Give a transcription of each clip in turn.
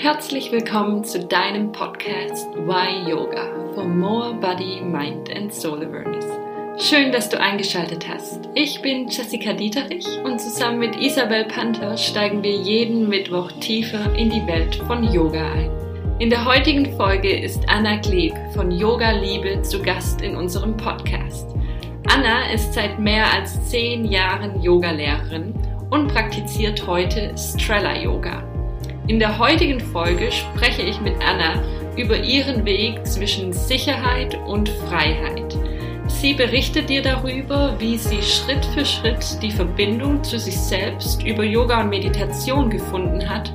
Herzlich willkommen zu deinem Podcast Why Yoga for More Body, Mind and Soul Awareness. Schön, dass du eingeschaltet hast. Ich bin Jessica Dieterich und zusammen mit Isabel Panther steigen wir jeden Mittwoch tiefer in die Welt von Yoga ein. In der heutigen Folge ist Anna Kleb von Yoga Liebe zu Gast in unserem Podcast. Anna ist seit mehr als zehn Jahren Yogalehrerin und praktiziert heute Strella Yoga. In der heutigen Folge spreche ich mit Anna über ihren Weg zwischen Sicherheit und Freiheit. Sie berichtet dir darüber, wie sie Schritt für Schritt die Verbindung zu sich selbst über Yoga und Meditation gefunden hat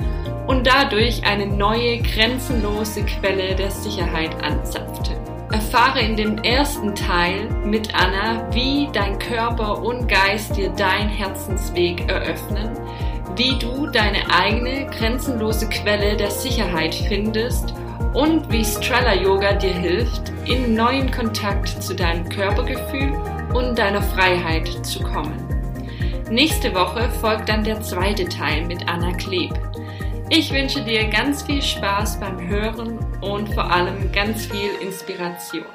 und dadurch eine neue, grenzenlose Quelle der Sicherheit anzapfte. Erfahre in dem ersten Teil mit Anna, wie dein Körper und Geist dir dein Herzensweg eröffnen, wie du deine eigene grenzenlose Quelle der Sicherheit findest und wie Strella Yoga dir hilft, in neuen Kontakt zu deinem Körpergefühl und deiner Freiheit zu kommen. Nächste Woche folgt dann der zweite Teil mit Anna Kleb. Ich wünsche dir ganz viel Spaß beim Hören und vor allem ganz viel Inspiration.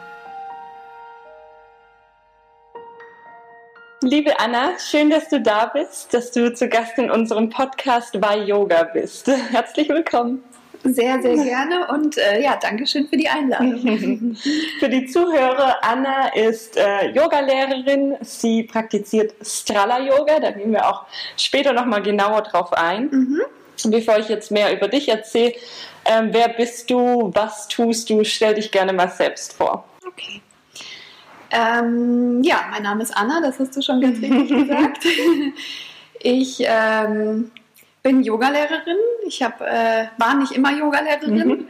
Liebe Anna, schön, dass du da bist, dass du zu Gast in unserem Podcast Why Yoga bist. Herzlich willkommen. Sehr, sehr gerne und äh, ja, danke schön für die Einladung. für die Zuhörer, Anna ist äh, Yogalehrerin. Sie praktiziert Strala Yoga, da gehen wir auch später nochmal genauer drauf ein. Mhm. Bevor ich jetzt mehr über dich erzähle, ähm, wer bist du, was tust du, stell dich gerne mal selbst vor. Okay. Ähm, ja, mein Name ist Anna, das hast du schon ganz richtig gesagt. Ich ähm, bin Yogalehrerin. Ich hab, äh, war nicht immer Yogalehrerin. Mhm.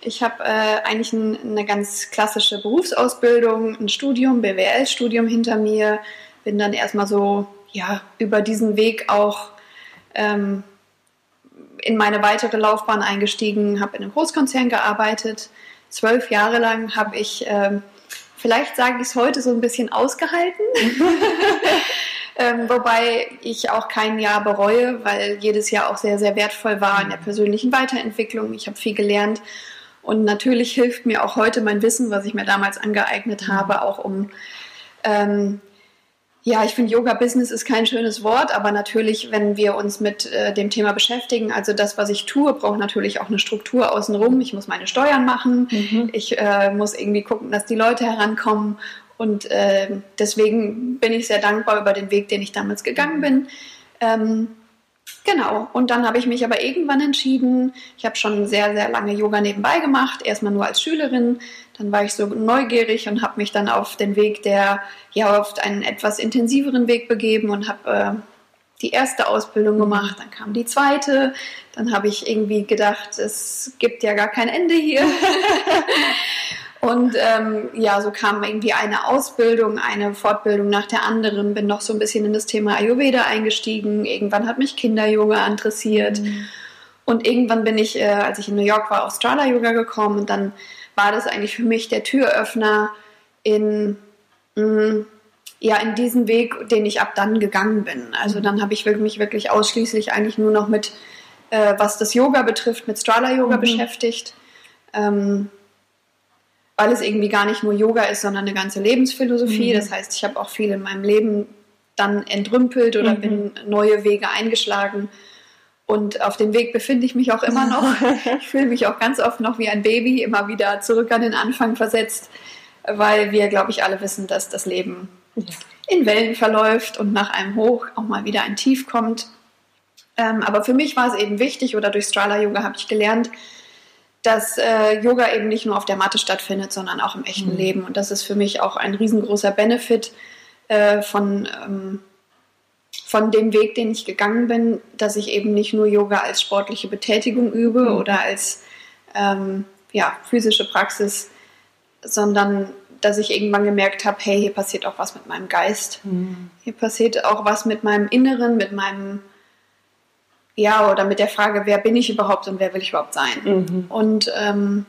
Ich habe äh, eigentlich ein, eine ganz klassische Berufsausbildung, ein Studium, BWL-Studium hinter mir. Bin dann erstmal so ja, über diesen Weg auch ähm, in meine weitere Laufbahn eingestiegen, habe in einem Großkonzern gearbeitet. Zwölf Jahre lang habe ich ähm, Vielleicht sage ich es heute so ein bisschen ausgehalten. ähm, wobei ich auch kein Jahr bereue, weil jedes Jahr auch sehr, sehr wertvoll war in der persönlichen Weiterentwicklung. Ich habe viel gelernt. Und natürlich hilft mir auch heute mein Wissen, was ich mir damals angeeignet habe, auch um ähm, ja, ich finde, Yoga-Business ist kein schönes Wort, aber natürlich, wenn wir uns mit äh, dem Thema beschäftigen, also das, was ich tue, braucht natürlich auch eine Struktur außenrum. Ich muss meine Steuern machen, mhm. ich äh, muss irgendwie gucken, dass die Leute herankommen. Und äh, deswegen bin ich sehr dankbar über den Weg, den ich damals gegangen bin. Ähm, Genau, und dann habe ich mich aber irgendwann entschieden, ich habe schon sehr, sehr lange Yoga nebenbei gemacht, erstmal nur als Schülerin, dann war ich so neugierig und habe mich dann auf den Weg der, ja, oft einen etwas intensiveren Weg begeben und habe äh, die erste Ausbildung gemacht, dann kam die zweite, dann habe ich irgendwie gedacht, es gibt ja gar kein Ende hier. Und ähm, ja, so kam irgendwie eine Ausbildung, eine Fortbildung nach der anderen, bin noch so ein bisschen in das Thema Ayurveda eingestiegen. Irgendwann hat mich Kinder-Yoga interessiert. Mhm. Und irgendwann bin ich, äh, als ich in New York war, auf Strala-Yoga gekommen. Und dann war das eigentlich für mich der Türöffner in, mh, mm, ja, in diesen Weg, den ich ab dann gegangen bin. Also dann habe ich mich wirklich ausschließlich eigentlich nur noch mit, äh, was das Yoga betrifft, mit Strala-Yoga mhm. beschäftigt. Ähm, weil es irgendwie gar nicht nur Yoga ist, sondern eine ganze Lebensphilosophie. Mhm. Das heißt, ich habe auch viel in meinem Leben dann entrümpelt oder mhm. bin neue Wege eingeschlagen. Und auf dem Weg befinde ich mich auch immer noch. ich fühle mich auch ganz oft noch wie ein Baby, immer wieder zurück an den Anfang versetzt, weil wir, glaube ich, alle wissen, dass das Leben in Wellen verläuft und nach einem Hoch auch mal wieder ein Tief kommt. Ähm, aber für mich war es eben wichtig, oder durch Strala Yoga habe ich gelernt, dass äh, Yoga eben nicht nur auf der Matte stattfindet, sondern auch im echten mhm. Leben. Und das ist für mich auch ein riesengroßer Benefit äh, von, ähm, von dem Weg, den ich gegangen bin, dass ich eben nicht nur Yoga als sportliche Betätigung übe mhm. oder als ähm, ja, physische Praxis, sondern dass ich irgendwann gemerkt habe, hey, hier passiert auch was mit meinem Geist. Mhm. Hier passiert auch was mit meinem Inneren, mit meinem ja, oder mit der Frage, wer bin ich überhaupt und wer will ich überhaupt sein? Mhm. Und ähm,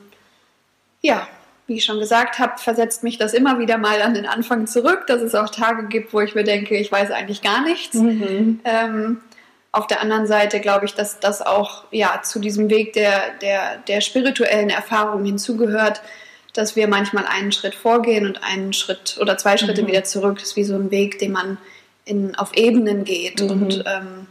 ja, wie ich schon gesagt habe, versetzt mich das immer wieder mal an den Anfang zurück, dass es auch Tage gibt, wo ich mir denke, ich weiß eigentlich gar nichts. Mhm. Ähm, auf der anderen Seite glaube ich, dass das auch ja, zu diesem Weg der, der, der spirituellen Erfahrung hinzugehört, dass wir manchmal einen Schritt vorgehen und einen Schritt oder zwei Schritte mhm. wieder zurück. Das ist wie so ein Weg, den man in, auf Ebenen geht. Mhm. Und ähm,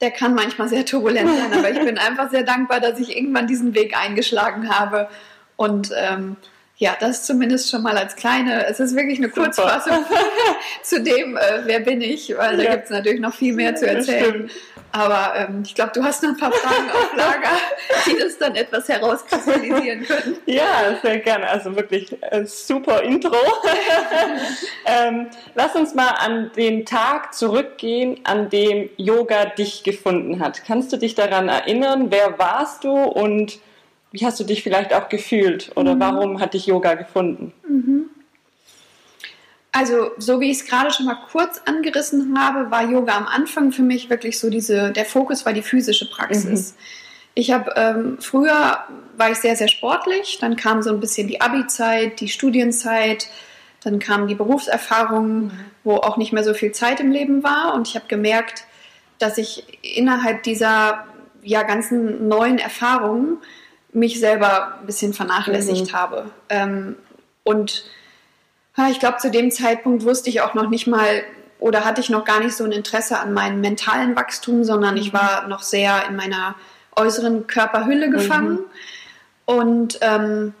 der kann manchmal sehr turbulent sein, aber ich bin einfach sehr dankbar, dass ich irgendwann diesen Weg eingeschlagen habe. Und ähm, ja, das zumindest schon mal als kleine, es ist wirklich eine Kurzfassung zu dem, äh, wer bin ich, weil da gibt es natürlich noch viel mehr zu erzählen. Aber ähm, ich glaube, du hast noch ein paar Fragen auf Lager, die das dann etwas herauskristallisieren können. Ja, sehr gerne. Also wirklich äh, super Intro. ähm, lass uns mal an den Tag zurückgehen, an dem Yoga dich gefunden hat. Kannst du dich daran erinnern? Wer warst du und wie hast du dich vielleicht auch gefühlt? Oder mhm. warum hat dich Yoga gefunden? Mhm. Also, so wie ich es gerade schon mal kurz angerissen habe, war Yoga am Anfang für mich wirklich so diese, der Fokus war die physische Praxis. Mhm. Ich habe ähm, früher war ich sehr, sehr sportlich, dann kam so ein bisschen die Abi-Zeit, die Studienzeit, dann kam die Berufserfahrung, mhm. wo auch nicht mehr so viel Zeit im Leben war und ich habe gemerkt, dass ich innerhalb dieser ja, ganzen neuen Erfahrungen mich selber ein bisschen vernachlässigt mhm. habe. Ähm, und ich glaube, zu dem Zeitpunkt wusste ich auch noch nicht mal oder hatte ich noch gar nicht so ein Interesse an meinem mentalen Wachstum, sondern ich mhm. war noch sehr in meiner äußeren Körperhülle gefangen. Mhm. Und ähm,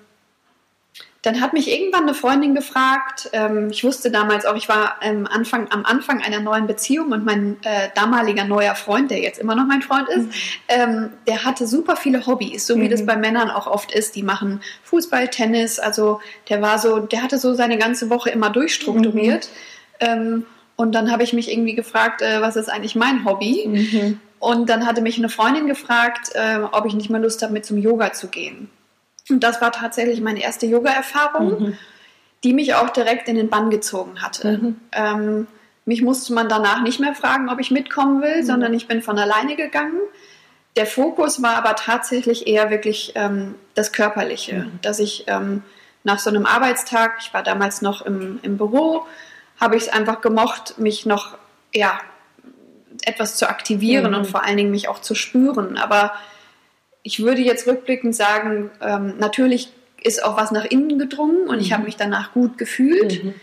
dann hat mich irgendwann eine Freundin gefragt, ähm, ich wusste damals auch, ich war ähm, Anfang, am Anfang einer neuen Beziehung und mein äh, damaliger neuer Freund, der jetzt immer noch mein Freund ist, mhm. ähm, der hatte super viele Hobbys, so wie mhm. das bei Männern auch oft ist. Die machen Fußball, Tennis, also der war so, der hatte so seine ganze Woche immer durchstrukturiert. Mhm. Ähm, und dann habe ich mich irgendwie gefragt, äh, was ist eigentlich mein Hobby? Mhm. Und dann hatte mich eine Freundin gefragt, äh, ob ich nicht mal Lust habe, mit zum Yoga zu gehen. Und das war tatsächlich meine erste Yoga-Erfahrung, mhm. die mich auch direkt in den Bann gezogen hatte. Mhm. Ähm, mich musste man danach nicht mehr fragen, ob ich mitkommen will, mhm. sondern ich bin von alleine gegangen. Der Fokus war aber tatsächlich eher wirklich ähm, das Körperliche, mhm. dass ich ähm, nach so einem Arbeitstag, ich war damals noch im, im Büro, habe ich es einfach gemocht, mich noch ja, etwas zu aktivieren mhm. und vor allen Dingen mich auch zu spüren. Aber ich würde jetzt rückblickend sagen, ähm, natürlich ist auch was nach innen gedrungen und mhm. ich habe mich danach gut gefühlt mhm.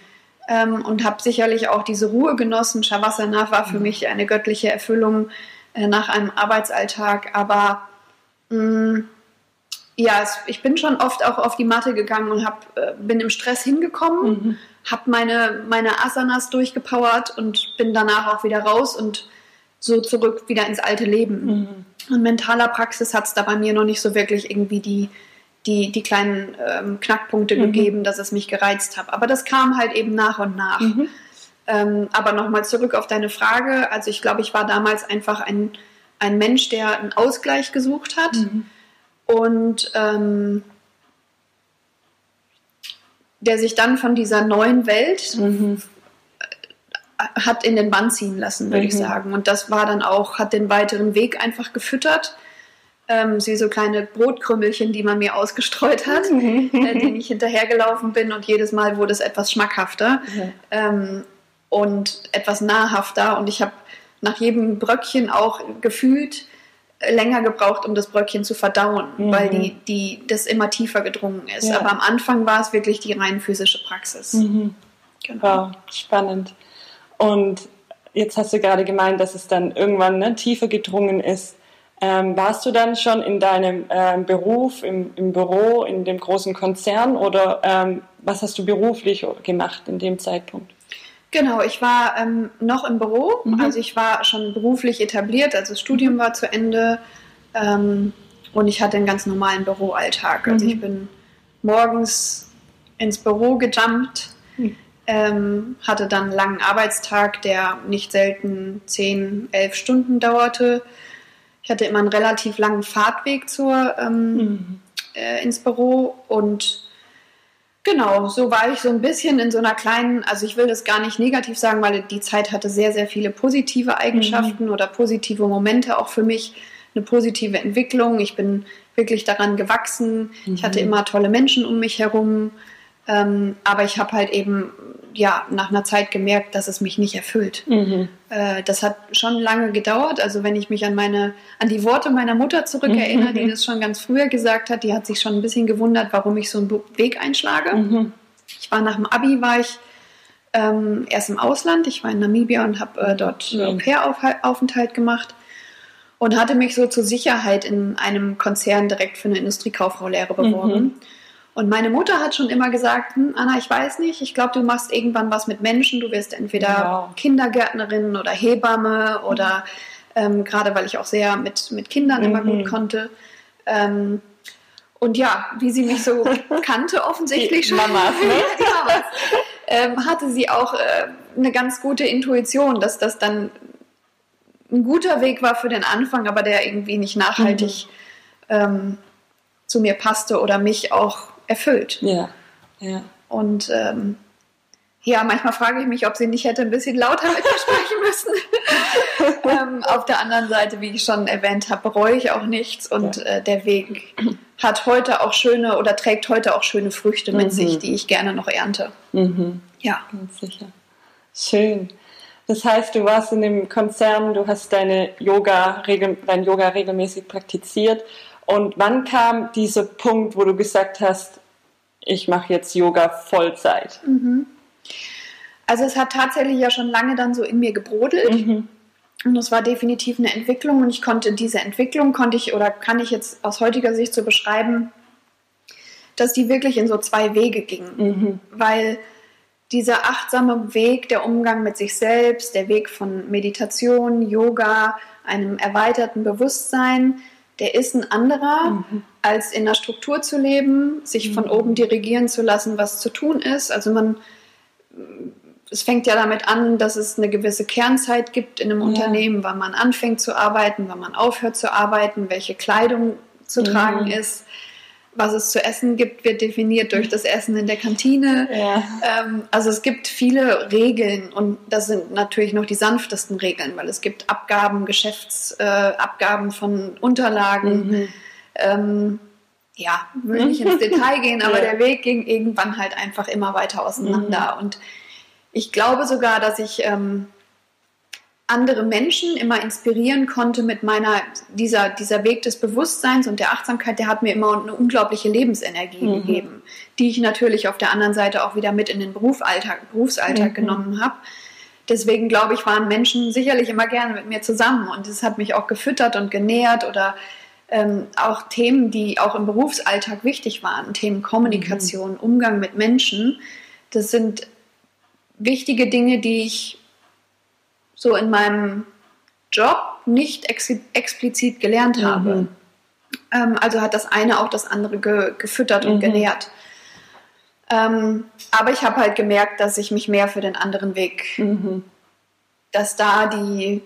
ähm, und habe sicherlich auch diese Ruhe genossen. Shavasana war für mhm. mich eine göttliche Erfüllung äh, nach einem Arbeitsalltag, aber mh, mm, ja, es, ich bin schon oft auch auf die Matte gegangen und hab, äh, bin im Stress hingekommen, mhm. habe meine, meine Asanas durchgepowert und bin danach auch wieder raus und so zurück wieder ins alte Leben. Mhm. Und mentaler Praxis hat es da bei mir noch nicht so wirklich irgendwie die, die, die kleinen ähm, Knackpunkte mhm. gegeben, dass es mich gereizt hat. Aber das kam halt eben nach und nach. Mhm. Ähm, aber nochmal zurück auf deine Frage. Also ich glaube, ich war damals einfach ein, ein Mensch, der einen Ausgleich gesucht hat. Mhm. Und ähm, der sich dann von dieser neuen Welt mhm hat in den Bann ziehen lassen, würde mhm. ich sagen. Und das war dann auch, hat den weiteren Weg einfach gefüttert. Ähm, sie so kleine Brotkrümmelchen, die man mir ausgestreut hat, mhm. äh, denen ich hinterhergelaufen bin und jedes Mal wurde es etwas schmackhafter mhm. ähm, und etwas nahrhafter und ich habe nach jedem Bröckchen auch gefühlt äh, länger gebraucht, um das Bröckchen zu verdauen, mhm. weil die, die, das immer tiefer gedrungen ist. Ja. Aber am Anfang war es wirklich die rein physische Praxis. Mhm. Genau. Wow, spannend. Und jetzt hast du gerade gemeint, dass es dann irgendwann ne, tiefer gedrungen ist. Ähm, warst du dann schon in deinem ähm, Beruf, im, im, Büro, in dem großen Konzern oder ähm, was hast du beruflich gemacht in dem Zeitpunkt? Genau, ich war ähm, noch im Büro, mhm. also ich war schon beruflich etabliert, also das Studium mhm. war zu Ende ähm, und ich hatte einen ganz normalen Büroalltag. Also mhm. ich bin morgens ins Büro gejumpt, ähm, hatte dann einen langen Arbeitstag, der nicht selten 10, 11 Stunden dauerte. Ich hatte immer einen relativ langen Fahrtweg zur, ähm, mhm. äh, ins Büro und genau, so war ich so ein bisschen in so einer kleinen, also ich will das gar nicht negativ sagen, weil die Zeit hatte sehr, sehr viele positive Eigenschaften mhm. oder positive Momente auch für mich, eine positive Entwicklung. Ich bin wirklich daran gewachsen. Mhm. Ich hatte mhm. immer tolle Menschen um mich herum. Ähm, aber ich habe halt eben ja, nach einer Zeit gemerkt, dass es mich nicht erfüllt. Mhm. Äh, das hat schon lange gedauert. Also wenn ich mich an meine, an die Worte meiner Mutter zurückerinnere, mhm. die das schon ganz früher gesagt hat, die hat sich schon ein bisschen gewundert, warum ich so einen Weg einschlage. Mhm. Ich war nach dem Abi, war ich ähm, erst im Ausland. Ich war in Namibia und habe äh, dort mhm. Au-pair-Aufenthalt gemacht und hatte mich so zur Sicherheit in einem Konzern direkt für eine Industriekauffrau-Lehre beworben. Mhm. Und meine Mutter hat schon immer gesagt, hm, Anna, ich weiß nicht, ich glaube, du machst irgendwann was mit Menschen. Du wirst entweder wow. Kindergärtnerin oder Hebamme oder ähm, gerade weil ich auch sehr mit, mit Kindern mhm. immer gut mhm. konnte. Ähm, und ja, wie sie mich so kannte, offensichtlich schon. Mamas, ne? Mamas, ähm, hatte sie auch äh, eine ganz gute Intuition, dass das dann ein guter Weg war für den Anfang, aber der irgendwie nicht nachhaltig mhm. ähm, zu mir passte oder mich auch erfüllt. Ja, ja. Und ähm, ja, manchmal frage ich mich, ob sie nicht hätte ein bisschen lauter mit mir sprechen müssen. ähm, auf der anderen Seite, wie ich schon erwähnt habe, bereue ich auch nichts und ja. äh, der Weg hat heute auch schöne oder trägt heute auch schöne Früchte mit mhm. sich, die ich gerne noch ernte. Mhm. Ja. Ganz sicher. Schön. Das heißt, du warst in dem Konzern, du hast deine Yoga, dein Yoga regelmäßig praktiziert und wann kam dieser Punkt, wo du gesagt hast, ich mache jetzt Yoga Vollzeit? Mhm. Also es hat tatsächlich ja schon lange dann so in mir gebrodelt. Mhm. Und es war definitiv eine Entwicklung und ich konnte diese Entwicklung konnte ich oder kann ich jetzt aus heutiger Sicht so beschreiben, dass die wirklich in so zwei Wege ging, mhm. weil dieser achtsame Weg, der Umgang mit sich selbst, der Weg von Meditation, Yoga, einem erweiterten Bewusstsein, der ist ein anderer, mhm. als in einer Struktur zu leben, sich von mhm. oben dirigieren zu lassen, was zu tun ist. Also man, es fängt ja damit an, dass es eine gewisse Kernzeit gibt in einem ja. Unternehmen, wann man anfängt zu arbeiten, wann man aufhört zu arbeiten, welche Kleidung zu tragen ist. Was es zu essen gibt, wird definiert durch das Essen in der Kantine. Ja. Ähm, also es gibt viele Regeln und das sind natürlich noch die sanftesten Regeln, weil es gibt Abgaben, Geschäftsabgaben äh, von Unterlagen. Mhm. Ähm, ja, will nicht ins Detail gehen, aber ja. der Weg ging irgendwann halt einfach immer weiter auseinander. Mhm. Und ich glaube sogar, dass ich ähm, andere Menschen immer inspirieren konnte mit meiner, dieser, dieser Weg des Bewusstseins und der Achtsamkeit, der hat mir immer eine unglaubliche Lebensenergie mhm. gegeben, die ich natürlich auf der anderen Seite auch wieder mit in den Berufsalltag, Berufsalltag mhm. genommen habe. Deswegen glaube ich, waren Menschen sicherlich immer gerne mit mir zusammen und es hat mich auch gefüttert und genährt oder ähm, auch Themen, die auch im Berufsalltag wichtig waren, Themen Kommunikation, mhm. Umgang mit Menschen. Das sind wichtige Dinge, die ich so in meinem Job nicht ex explizit gelernt habe. Mhm. Ähm, also hat das eine auch das andere ge gefüttert und mhm. genährt. Ähm, aber ich habe halt gemerkt, dass ich mich mehr für den anderen Weg, mhm. dass da die,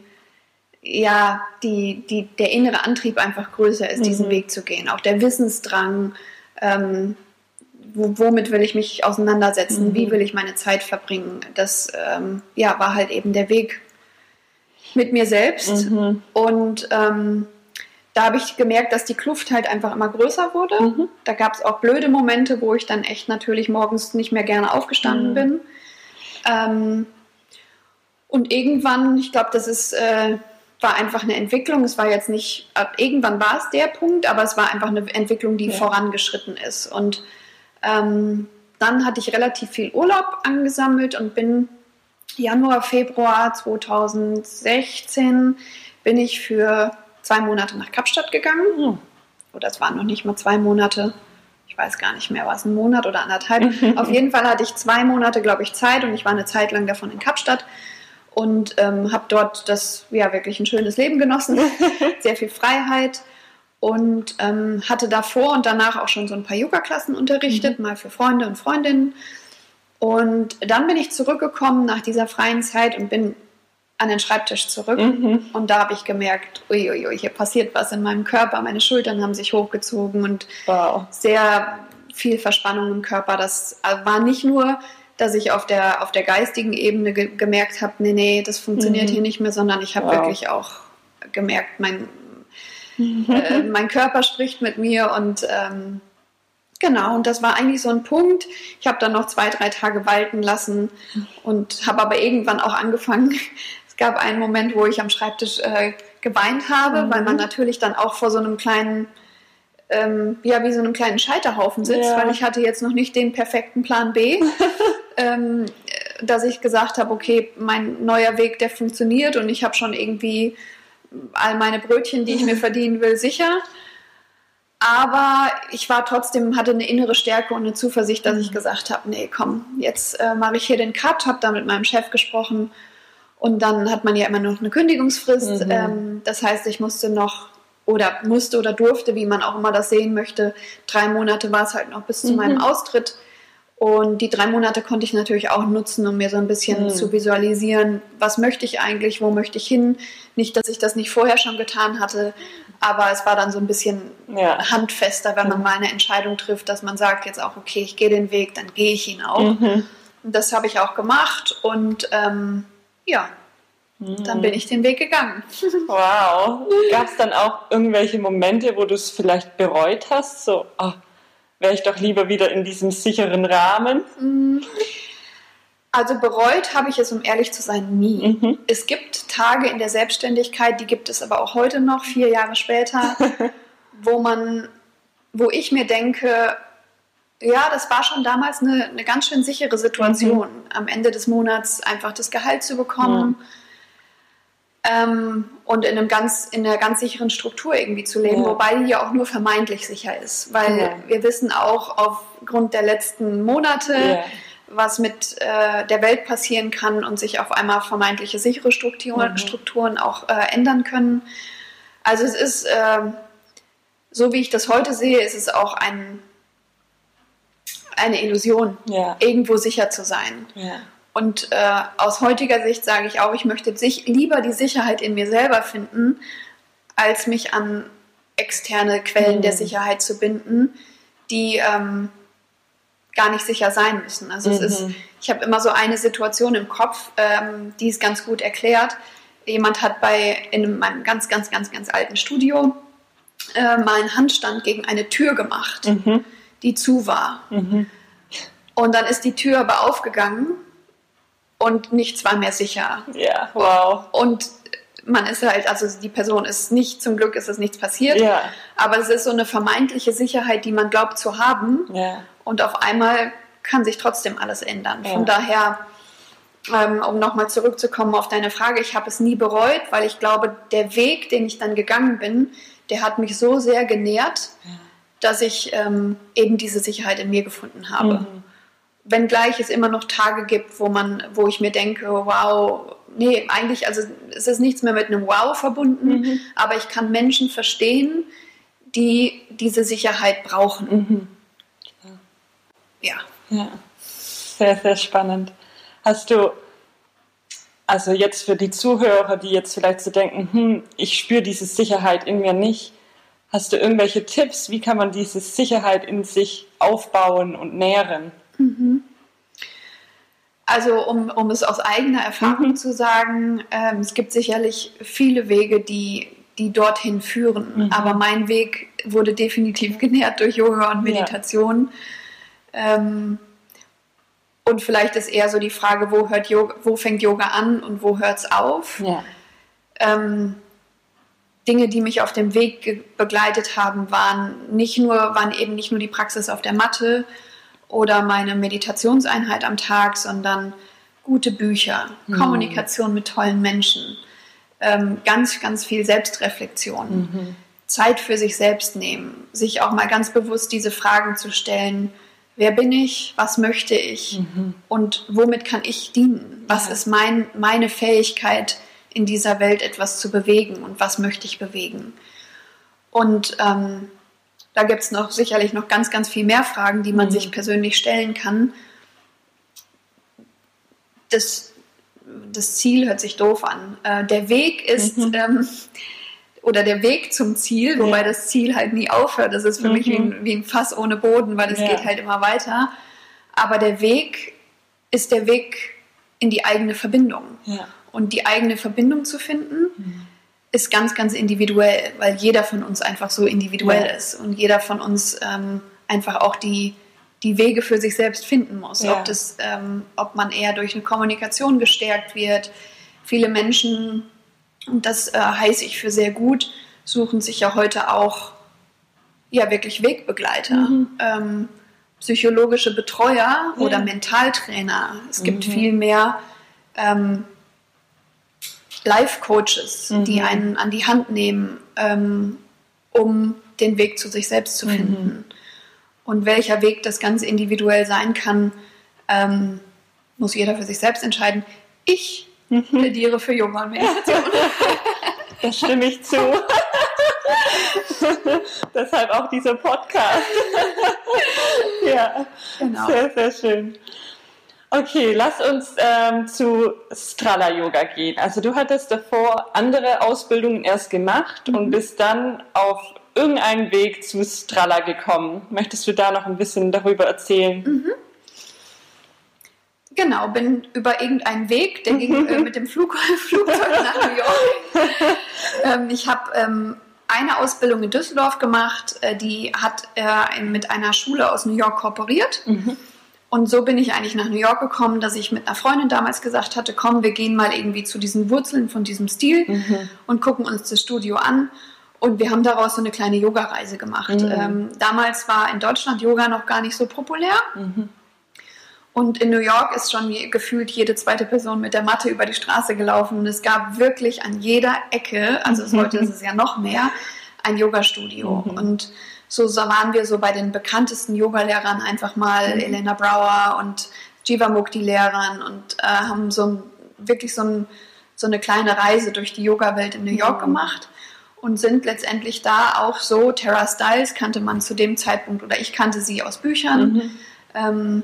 ja, die, die, der innere Antrieb einfach größer ist, diesen mhm. Weg zu gehen. Auch der Wissensdrang, ähm, wo, womit will ich mich auseinandersetzen, wie mhm. will ich meine Zeit verbringen. Das ähm, ja, war halt eben der Weg mit mir selbst. Mhm. Und ähm, da habe ich gemerkt, dass die Kluft halt einfach immer größer wurde. Mhm. Da gab es auch blöde Momente, wo ich dann echt natürlich morgens nicht mehr gerne aufgestanden mhm. bin. Ähm, und irgendwann, ich glaube, das ist, äh, war einfach eine Entwicklung. Es war jetzt nicht, irgendwann war es der Punkt, aber es war einfach eine Entwicklung, die ja. vorangeschritten ist. Und ähm, dann hatte ich relativ viel Urlaub angesammelt und bin Januar, Februar 2016 bin ich für zwei Monate nach Kapstadt gegangen. Hm. Oder es waren noch nicht mal zwei Monate. Ich weiß gar nicht mehr, war es ein Monat oder anderthalb. Auf jeden Fall hatte ich zwei Monate, glaube ich, Zeit und ich war eine Zeit lang davon in Kapstadt und ähm, habe dort das ja wirklich ein schönes Leben genossen, sehr viel Freiheit und ähm, hatte davor und danach auch schon so ein paar Yoga-Klassen unterrichtet, mhm. mal für Freunde und Freundinnen und dann bin ich zurückgekommen nach dieser freien Zeit und bin an den Schreibtisch zurück. Mhm. Und da habe ich gemerkt, uiuiui, hier passiert was in meinem Körper. Meine Schultern haben sich hochgezogen und wow. sehr viel Verspannung im Körper. Das äh, war nicht nur, dass ich auf der, auf der geistigen Ebene ge gemerkt habe, nee, nee, das funktioniert mhm. hier nicht mehr, sondern ich habe wow. wirklich auch gemerkt, mein, mhm. äh, mein Körper spricht mit mir und ähm, Genau, und das war eigentlich so ein Punkt. Ich habe dann noch zwei, drei Tage walten lassen und habe aber irgendwann auch angefangen. Es gab einen Moment, wo ich am Schreibtisch äh, geweint habe, mhm. weil man natürlich dann auch vor so einem kleinen, ähm, ja, wie so einem kleinen Scheiterhaufen sitzt, ja. weil ich hatte jetzt noch nicht den perfekten Plan B. ähm, dass ich gesagt habe, okay, mein neuer Weg, der funktioniert und ich habe schon irgendwie all meine Brötchen, die ich mir verdienen will, sicher. Aber ich war trotzdem, hatte eine innere Stärke und eine Zuversicht, dass ich mhm. gesagt habe, nee, komm, jetzt äh, mache ich hier den Cut, habe da mit meinem Chef gesprochen und dann hat man ja immer noch eine Kündigungsfrist. Mhm. Ähm, das heißt, ich musste noch oder musste oder durfte, wie man auch immer das sehen möchte, drei Monate war es halt noch bis zu mhm. meinem Austritt und die drei Monate konnte ich natürlich auch nutzen, um mir so ein bisschen mhm. zu visualisieren, was möchte ich eigentlich, wo möchte ich hin. Nicht, dass ich das nicht vorher schon getan hatte, aber es war dann so ein bisschen ja. handfester, wenn man mhm. mal eine Entscheidung trifft, dass man sagt jetzt auch, okay, ich gehe den Weg, dann gehe ich ihn auch. Mhm. Und das habe ich auch gemacht und ähm, ja, dann mhm. bin ich den Weg gegangen. Wow. Gab es dann auch irgendwelche Momente, wo du es vielleicht bereut hast? So, oh, wäre ich doch lieber wieder in diesem sicheren Rahmen. Also bereut habe ich es, um ehrlich zu sein, nie. Mhm. Es gibt Tage in der Selbstständigkeit, die gibt es aber auch heute noch, vier Jahre später, wo man, wo ich mir denke, ja, das war schon damals eine, eine ganz schön sichere Situation, mhm. am Ende des Monats einfach das Gehalt zu bekommen. Ja ähm, und in, einem ganz, in einer ganz sicheren Struktur irgendwie zu leben, ja. wobei die ja auch nur vermeintlich sicher ist. Weil ja. wir wissen auch aufgrund der letzten Monate. Was mit äh, der Welt passieren kann und sich auf einmal vermeintliche sichere Strukturen, mhm. Strukturen auch äh, ändern können. Also es ist, äh, so wie ich das heute sehe, ist es auch ein, eine Illusion, irgendwo sicher zu sein. Und äh, aus heutiger Sicht sage ich auch, ich möchte sich lieber die Sicherheit in mir selber finden, als mich an externe Quellen mhm. der Sicherheit zu binden, die ähm, gar nicht sicher sein müssen. Also mhm. es ist, mhm. ich habe immer so eine Situation im Kopf, ähm, die es ganz gut erklärt. Jemand hat bei in meinem ganz, ganz, ganz, ganz alten Studio äh, mal einen Handstand gegen eine Tür gemacht, mhm. die zu war. Mhm. Und dann ist die Tür aber aufgegangen und nichts war mehr sicher. Ja, wow. Und man ist halt, also die Person ist nicht, zum Glück ist es nichts passiert, ja. aber es ist so eine vermeintliche Sicherheit, die man glaubt zu haben. Ja. Und auf einmal kann sich trotzdem alles ändern. Ja. Von daher, ähm, um nochmal zurückzukommen auf deine Frage, ich habe es nie bereut, weil ich glaube, der Weg, den ich dann gegangen bin, der hat mich so sehr genährt, dass ich ähm, eben diese Sicherheit in mir gefunden habe. Mhm wenngleich es immer noch Tage gibt, wo man, wo ich mir denke, wow, nee, eigentlich, also es ist nichts mehr mit einem Wow verbunden, mhm. aber ich kann Menschen verstehen, die diese Sicherheit brauchen. Mhm. Ja. Ja, sehr, sehr spannend. Hast du, also jetzt für die Zuhörer, die jetzt vielleicht so denken, hm, ich spüre diese Sicherheit in mir nicht, hast du irgendwelche Tipps, wie kann man diese Sicherheit in sich aufbauen und nähren? Mhm. Also um, um es aus eigener Erfahrung mhm. zu sagen, ähm, es gibt sicherlich viele Wege, die, die dorthin führen. Mhm. Aber mein Weg wurde definitiv genährt durch Yoga und Meditation. Ja. Ähm, und vielleicht ist eher so die Frage, wo, hört Yoga, wo fängt Yoga an und wo hört es auf? Ja. Ähm, Dinge, die mich auf dem Weg begleitet haben, waren nicht nur, waren eben nicht nur die Praxis auf der Matte, oder meine Meditationseinheit am Tag, sondern gute Bücher, mhm. Kommunikation mit tollen Menschen, ähm, ganz, ganz viel Selbstreflexion, mhm. Zeit für sich selbst nehmen, sich auch mal ganz bewusst diese Fragen zu stellen, wer bin ich, was möchte ich mhm. und womit kann ich dienen, was ja. ist mein, meine Fähigkeit in dieser Welt etwas zu bewegen und was möchte ich bewegen. Und ähm, da gibt es noch sicherlich noch ganz, ganz viel mehr Fragen, die man mhm. sich persönlich stellen kann. Das, das Ziel hört sich doof an. Äh, der Weg ist, mhm. ähm, oder der Weg zum Ziel, wobei ja. das Ziel halt nie aufhört. Das ist für mhm. mich wie ein, mhm. wie ein, Fass ohne Boden, weil es ja. geht halt immer weiter. Aber der Weg ist der Weg in die eigene Verbindung. Ja. Und die eigene Verbindung zu finden, mhm ist ganz, ganz individuell, weil jeder von uns einfach so individuell ist und jeder von uns ähm, einfach auch die, die Wege für sich selbst finden muss. Ob, das, ähm, ob man eher durch eine Kommunikation gestärkt wird. Viele Menschen, und das äh, heiße ich für sehr gut, suchen sich ja heute auch ja wirklich Wegbegleiter. Mhm. Ähm, psychologische Betreuer Ja. oder Mentaltrainer. Es gibt Mhm. viel mehr ähm, Life-Coaches, Mhm. die einen an die Hand nehmen, ähm, um den Weg zu sich selbst zu Mhm. finden. Und welcher Weg das ganz individuell sein kann, ähm, muss jeder für sich selbst entscheiden. Ich Mhm. plädiere für Yoga und Meditation. Da stimme ich zu. Deshalb auch dieser Podcast. ja, Genau. sehr, sehr schön. Okay, lass uns ähm, zu Strala Yoga gehen. Also du hattest davor andere Ausbildungen erst gemacht und bist dann auf irgendeinen Weg zu Strala gekommen. Möchtest du da noch ein bisschen darüber erzählen? Genau, bin über irgendeinen Weg, der ging äh, mit dem Flug, Flugzeug nach New York. ähm, ich habe ähm, eine Ausbildung in Düsseldorf gemacht, äh, die hat äh, mit einer Schule aus New York kooperiert. Und so bin ich eigentlich nach New York gekommen, dass ich mit einer Freundin damals gesagt hatte, komm, wir gehen mal irgendwie zu diesen Wurzeln von diesem Stil und gucken uns das Studio an. Und wir haben daraus so eine kleine Yoga-Reise gemacht. Mhm. Ähm, damals war in Deutschland Yoga noch gar nicht so populär. Und in New York ist schon gefühlt jede zweite Person mit der Matte über die Straße gelaufen. Und es gab wirklich an jeder Ecke, also es heute ist es ja noch mehr, ein Yoga-Studio. Mhm. Und so, so waren wir so bei den bekanntesten Yogalehrern einfach mal, Mhm. Elena Brower und Jivamukti-Lehrern und äh, haben so ein, wirklich so, ein, so eine kleine Reise durch die Yoga-Welt in New York Mhm. gemacht und sind letztendlich da auch so, Tara Styles kannte man zu dem Zeitpunkt oder ich kannte sie aus Büchern. Mhm. Ähm,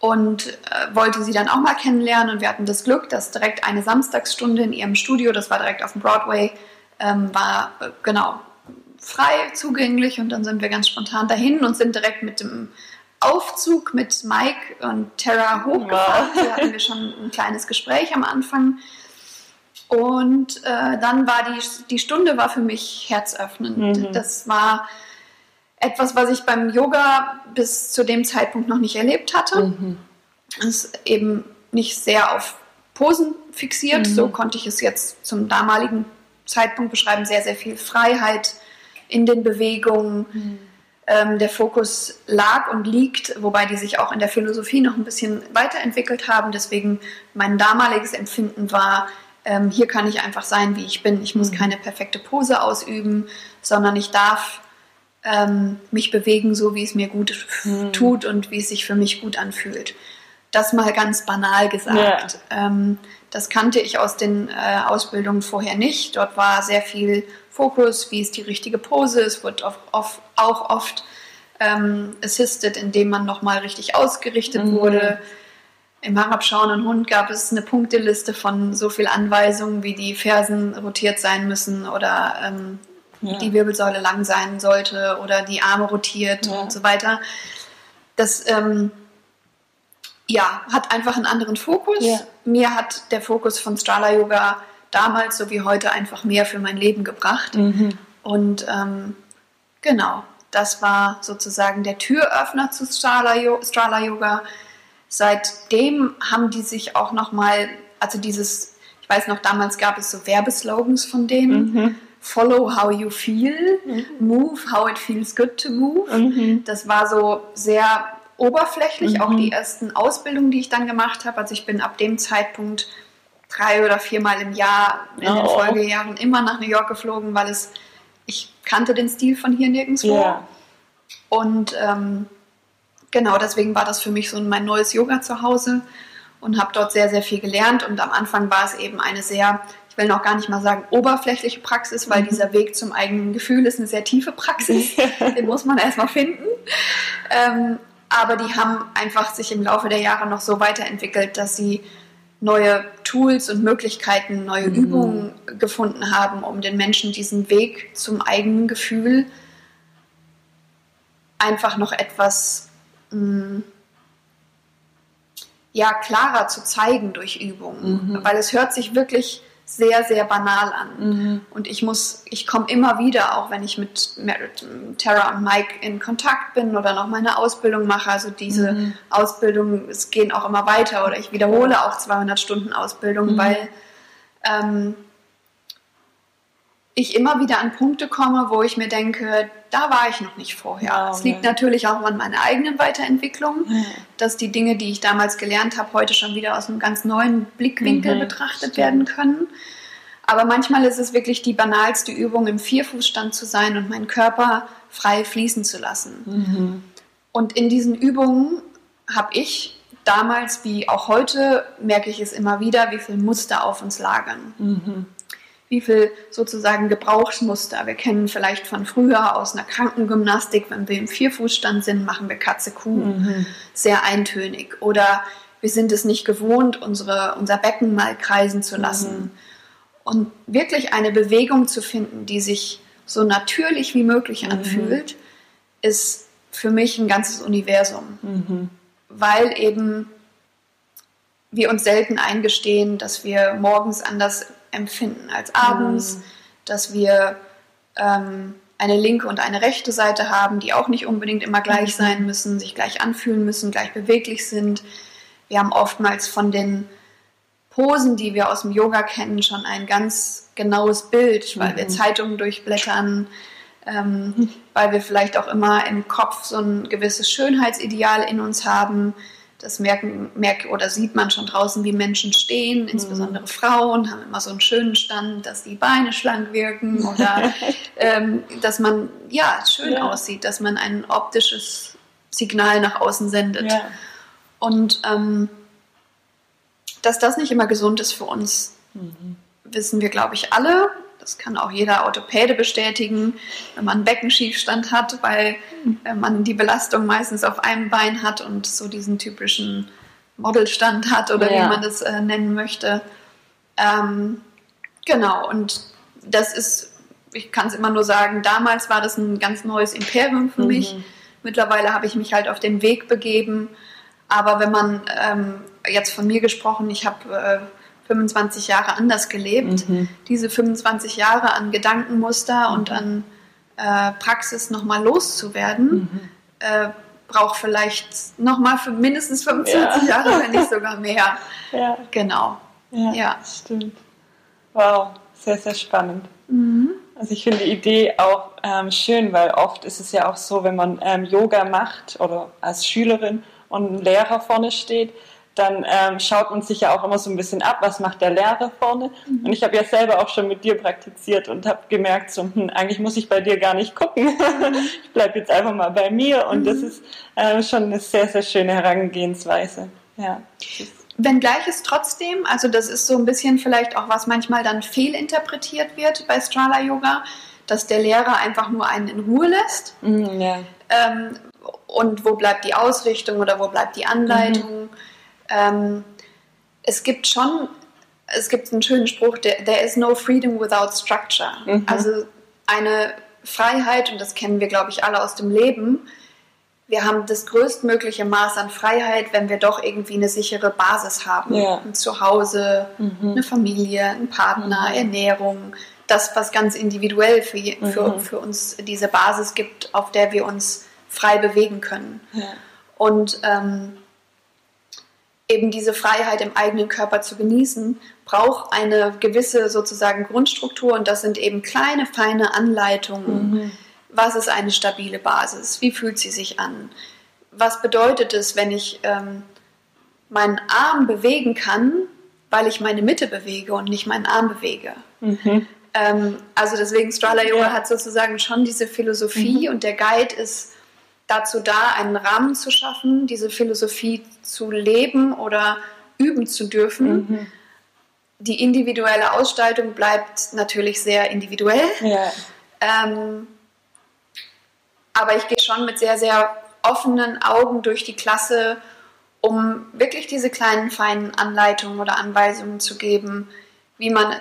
und äh, wollte sie dann auch mal kennenlernen. Und wir hatten das Glück, dass direkt eine Samstagsstunde in ihrem Studio, das war direkt auf dem Broadway, ähm, war äh, genau frei zugänglich. Und dann sind wir ganz spontan dahin und sind direkt mit dem Aufzug mit Mike und Tara hochgefahren. Wow. Da hatten wir schon ein kleines Gespräch am Anfang. Und äh, dann war die, die Stunde war für mich herzöffnend. Mhm. Das war etwas, was ich beim Yoga bis zu dem Zeitpunkt noch nicht erlebt hatte. Mhm. Es ist eben nicht sehr auf Posen fixiert. Mhm. So konnte ich es jetzt zum damaligen Zeitpunkt beschreiben. Sehr, sehr viel Freiheit in den Bewegungen. Mhm. Ähm, der Fokus lag und liegt, wobei die sich auch in der Philosophie noch ein bisschen weiterentwickelt haben. Deswegen mein damaliges Empfinden war, ähm, hier kann ich einfach sein, wie ich bin. Ich muss Mhm. keine perfekte Pose ausüben, sondern ich darf ähm, mich bewegen, so wie es mir gut Mhm. tut und wie es sich für mich gut anfühlt. Das mal ganz banal gesagt. Ähm, das kannte ich aus den äh, Ausbildungen vorher nicht. Dort war sehr viel Fokus, wie ist die richtige Pose. Es wird oft, oft, auch oft ähm, assisted, indem man nochmal richtig ausgerichtet Mhm. wurde. Im herabschauenden Hund gab es eine Punkteliste von so viel Anweisungen, wie die Fersen rotiert sein müssen oder ähm, Ja. die Wirbelsäule lang sein sollte oder die Arme rotiert Ja. und so weiter. Das ähm, ja, hat einfach einen anderen Fokus. Ja. Mir hat der Fokus von Strala Yoga damals so wie heute einfach mehr für mein Leben gebracht. Mhm. Und ähm, genau, das war sozusagen der Türöffner zu Strala, Strala Yoga. Seitdem haben die sich auch nochmal, also dieses, ich weiß noch, damals gab es so Werbeslogans von denen. Mhm. Follow how you feel, move how it feels good to move. Mhm. Das war so sehr oberflächlich, Mhm. auch die ersten Ausbildungen, die ich dann gemacht habe. Also ich bin ab dem Zeitpunkt drei oder viermal im Jahr in den Oh. Folgejahren immer nach New York geflogen, weil es, ich kannte den Stil von hier nirgendwo. Ja. Und ähm, genau deswegen war das für mich so mein neues Yoga zu Hause und habe dort sehr, sehr viel gelernt. Und am Anfang war es eben eine sehr, ich will noch gar nicht mal sagen oberflächliche Praxis, weil Mhm. dieser Weg zum eigenen Gefühl ist eine sehr tiefe Praxis. Den muss man erstmal finden. Ähm, aber die haben einfach sich im Laufe der Jahre noch so weiterentwickelt, dass sie neue Tools und Möglichkeiten, neue Mhm. Übungen gefunden haben, um den Menschen diesen Weg zum eigenen Gefühl einfach noch etwas mh, ja, klarer zu zeigen durch Übungen. Mhm. Weil es hört sich wirklich sehr, sehr banal an. Mhm. Und ich muss, ich komme immer wieder, auch wenn ich mit, mit Tara und Mike in Kontakt bin oder noch meine Ausbildung mache, also diese mhm. Ausbildung, es gehen auch immer weiter oder ich wiederhole auch 200 Stunden Ausbildung, mhm. weil ähm, ich immer wieder an Punkte komme, wo ich mir denke, da war ich noch nicht vorher. Es wow, liegt ja. natürlich auch an meiner eigenen Weiterentwicklung, ja. dass die Dinge, die ich damals gelernt habe, heute schon wieder aus einem ganz neuen Blickwinkel mhm, betrachtet stimmt. werden können. Aber manchmal ist es wirklich die banalste Übung, im Vierfußstand zu sein und meinen Körper frei fließen zu lassen. Mhm. Und in diesen Übungen habe ich damals wie auch heute, merke ich es immer wieder, wie viele Muster auf uns lagern. Mhm wie viel sozusagen Gebrauchsmuster. Wir kennen vielleicht von früher aus einer Krankengymnastik, wenn wir im Vierfußstand sind, machen wir Katze Kuh, mhm. sehr eintönig. Oder wir sind es nicht gewohnt, unsere, unser Becken mal kreisen zu lassen. Mhm. Und wirklich eine Bewegung zu finden, die sich so natürlich wie möglich mhm. anfühlt, ist für mich ein ganzes Universum. Mhm. Weil eben wir uns selten eingestehen, dass wir morgens anders empfinden als abends, mhm. dass wir ähm, eine linke und eine rechte Seite haben, die auch nicht unbedingt immer gleich mhm. sein müssen, sich gleich anfühlen müssen, gleich beweglich sind. Wir haben oftmals von den Posen, die wir aus dem Yoga kennen, schon ein ganz genaues Bild, weil mhm. wir Zeitungen durchblättern, ähm, mhm. weil wir vielleicht auch immer im Kopf so ein gewisses Schönheitsideal in uns haben, das merken, merkt oder sieht man schon draußen, wie Menschen stehen, insbesondere mhm. Frauen haben immer so einen schönen Stand, dass die Beine schlank wirken oder ähm, dass man ja schön ja. aussieht, dass man ein optisches Signal nach außen sendet. Ja. Und ähm, dass das nicht immer gesund ist für uns, mhm. wissen wir, glaube ich, alle. Das kann auch jeder Orthopäde bestätigen, wenn man Beckenschiefstand hat, weil äh, man die Belastung meistens auf einem Bein hat und so diesen typischen Modelstand hat oder ja. wie man das äh, nennen möchte. Ähm, genau, und das ist, ich kann es immer nur sagen, damals war das ein ganz neues Imperium für mhm. mich. Mittlerweile habe ich mich halt auf den Weg begeben. Aber wenn man ähm, jetzt von mir gesprochen, ich habe äh, 25 Jahre anders gelebt. Mhm. Diese 25 Jahre an Gedankenmuster mhm. und an äh, Praxis nochmal loszuwerden, mhm. äh, braucht vielleicht nochmal für mindestens 25 ja. Jahre, wenn nicht sogar mehr. Ja. Genau. Ja, ja. stimmt. Wow, sehr, sehr spannend. Mhm. Also ich finde die Idee auch ähm, schön, weil oft ist es ja auch so, wenn man ähm, Yoga macht oder als Schülerin und ein Lehrer vorne steht, dann ähm, schaut man sich ja auch immer so ein bisschen ab, was macht der Lehrer vorne. Mhm. Und ich habe ja selber auch schon mit dir praktiziert und habe gemerkt, so, hm, eigentlich muss ich bei dir gar nicht gucken. Mhm. ich bleibe jetzt einfach mal bei mir und mhm. das ist äh, schon eine sehr, sehr schöne Herangehensweise. Ja. Wenngleich es trotzdem, also das ist so ein bisschen vielleicht auch, was manchmal dann fehlinterpretiert wird bei Strala Yoga, dass der Lehrer einfach nur einen in Ruhe lässt. Mhm, ja. ähm, und wo bleibt die Ausrichtung oder wo bleibt die Anleitung? Ähm, es gibt schon, es gibt einen schönen Spruch, there is no freedom without structure. Mhm. Also eine Freiheit, und das kennen wir, glaube ich, alle aus dem Leben, wir haben das größtmögliche Maß an Freiheit, wenn wir doch irgendwie eine sichere Basis haben. Ja. Ein Zuhause, mhm. eine Familie, ein Partner, mhm. Ernährung. Das, was ganz individuell für, für, mhm. für uns diese Basis gibt, auf der wir uns frei bewegen können. Ja. Und ähm, eben diese Freiheit im eigenen Körper zu genießen, braucht eine gewisse sozusagen Grundstruktur und das sind eben kleine, feine Anleitungen. Mhm. Was ist eine stabile Basis? Wie fühlt sie sich an? Was bedeutet es, wenn ich ähm, meinen Arm bewegen kann, weil ich meine Mitte bewege und nicht meinen Arm bewege? Mhm. Ähm, also deswegen Strala Yoga ja. hat sozusagen schon diese Philosophie mhm. und der Guide ist dazu da, einen Rahmen zu schaffen, diese Philosophie zu leben oder üben zu dürfen. Mhm. Die individuelle Ausgestaltung bleibt natürlich sehr individuell. Ja. Ähm, aber ich gehe schon mit sehr, sehr offenen Augen durch die Klasse, um wirklich diese kleinen, feinen Anleitungen oder Anweisungen zu geben, wie man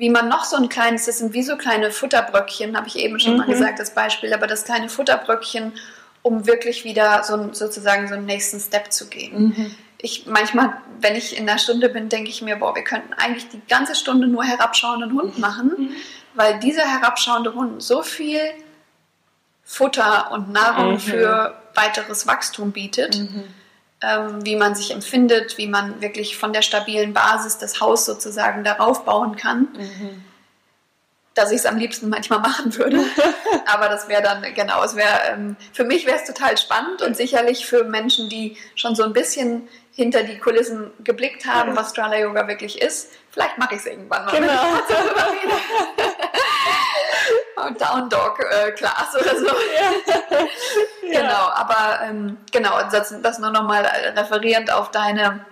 wie man noch so ein kleines, das sind wie so kleine Futterbröckchen, habe ich eben schon mhm. mal gesagt, das Beispiel, aber das kleine Futterbröckchen, um wirklich wieder so sozusagen so einen nächsten Step zu gehen. Mhm. ich manchmal, wenn ich in der Stunde bin, denke ich mir, boah, wir könnten eigentlich die ganze Stunde nur herabschauenden Hund Mhm. machen, weil dieser herabschauende Hund so viel Futter und Nahrung Mhm. für weiteres Wachstum bietet, ähm, wie man sich empfindet, wie man wirklich von der stabilen Basis das Haus sozusagen darauf bauen kann, dass ich es am liebsten manchmal machen würde. Aber das wäre dann, genau, es wäre, ähm, für mich wäre es total spannend und sicherlich für Menschen, die schon so ein bisschen hinter die Kulissen geblickt haben, was Strala Yoga wirklich ist. Vielleicht mache ich es irgendwann mal. Genau. ich kurz darüber rede. Und Down Dog äh, Class oder so. Genau, aber ähm, genau, das, das nur nochmal referierend auf deine,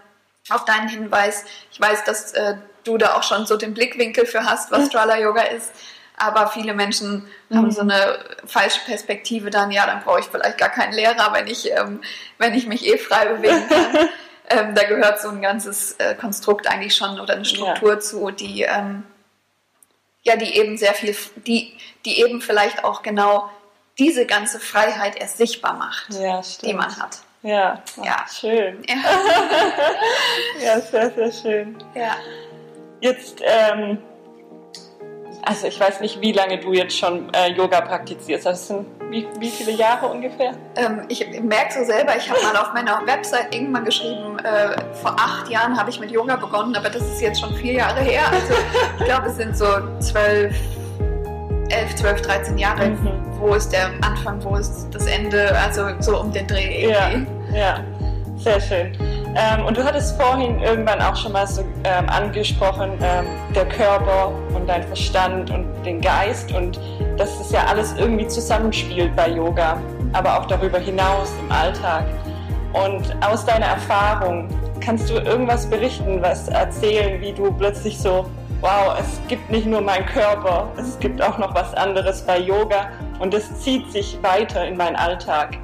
auf deinen Hinweis. Ich weiß, dass äh, du da auch schon so den Blickwinkel für hast, was Strala Yoga ist. Aber viele Menschen haben so eine falsche Perspektive dann, ja, dann brauche ich vielleicht gar keinen Lehrer, wenn ich, ähm, wenn ich mich eh frei bewegen kann. ähm, da gehört so ein ganzes äh, Konstrukt eigentlich schon oder eine Struktur zu, die ähm, ja, die eben sehr viel, die, die eben vielleicht auch genau diese ganze Freiheit erst sichtbar macht, Ja, die man hat. Ja, Ja. schön. Ja. Ja, sehr, sehr schön. ja. Jetzt, ähm, also ich weiß nicht, wie lange du jetzt schon äh, Yoga praktizierst. Das sind wie, wie viele Jahre ungefähr? Ähm, ich merke so selber, ich habe mal auf meiner Website irgendwann geschrieben, äh, vor acht Jahren habe ich mit Yoga begonnen, aber das ist jetzt schon vier Jahre her. Also ich glaube, es sind so zwölf, elf, zwölf, dreizehn Jahre. Mhm. Wo ist der Anfang, wo ist das Ende? Also so um den Dreh Ja, irgendwie. ja, sehr schön. Ähm, und du hattest vorhin irgendwann auch schon mal so ähm, angesprochen, ähm, der Körper und dein Verstand und den Geist und dass das ja alles irgendwie zusammenspielt bei Yoga, aber auch darüber hinaus im Alltag. Und aus deiner Erfahrung, kannst du irgendwas berichten, was erzählen, wie du plötzlich so, wow, es gibt nicht nur meinen Körper, es gibt auch noch was anderes bei Yoga und das zieht sich weiter in meinen Alltag.